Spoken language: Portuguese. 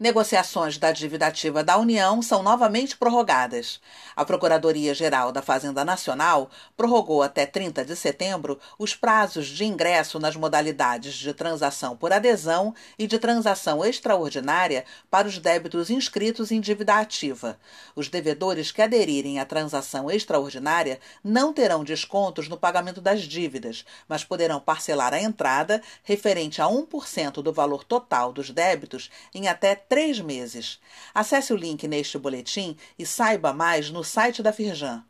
Negociações da dívida ativa da União são novamente prorrogadas. A Procuradoria-Geral da Fazenda Nacional prorrogou até 30 de setembro os prazos de ingresso nas modalidades de transação por adesão e de transação extraordinária para os débitos inscritos em dívida ativa. Os devedores que aderirem à transação extraordinária não terão descontos no pagamento das dívidas, mas poderão parcelar a entrada referente a 1% do valor total dos débitos em até três meses. Acesse o link neste boletim e saiba mais no site da Firjan.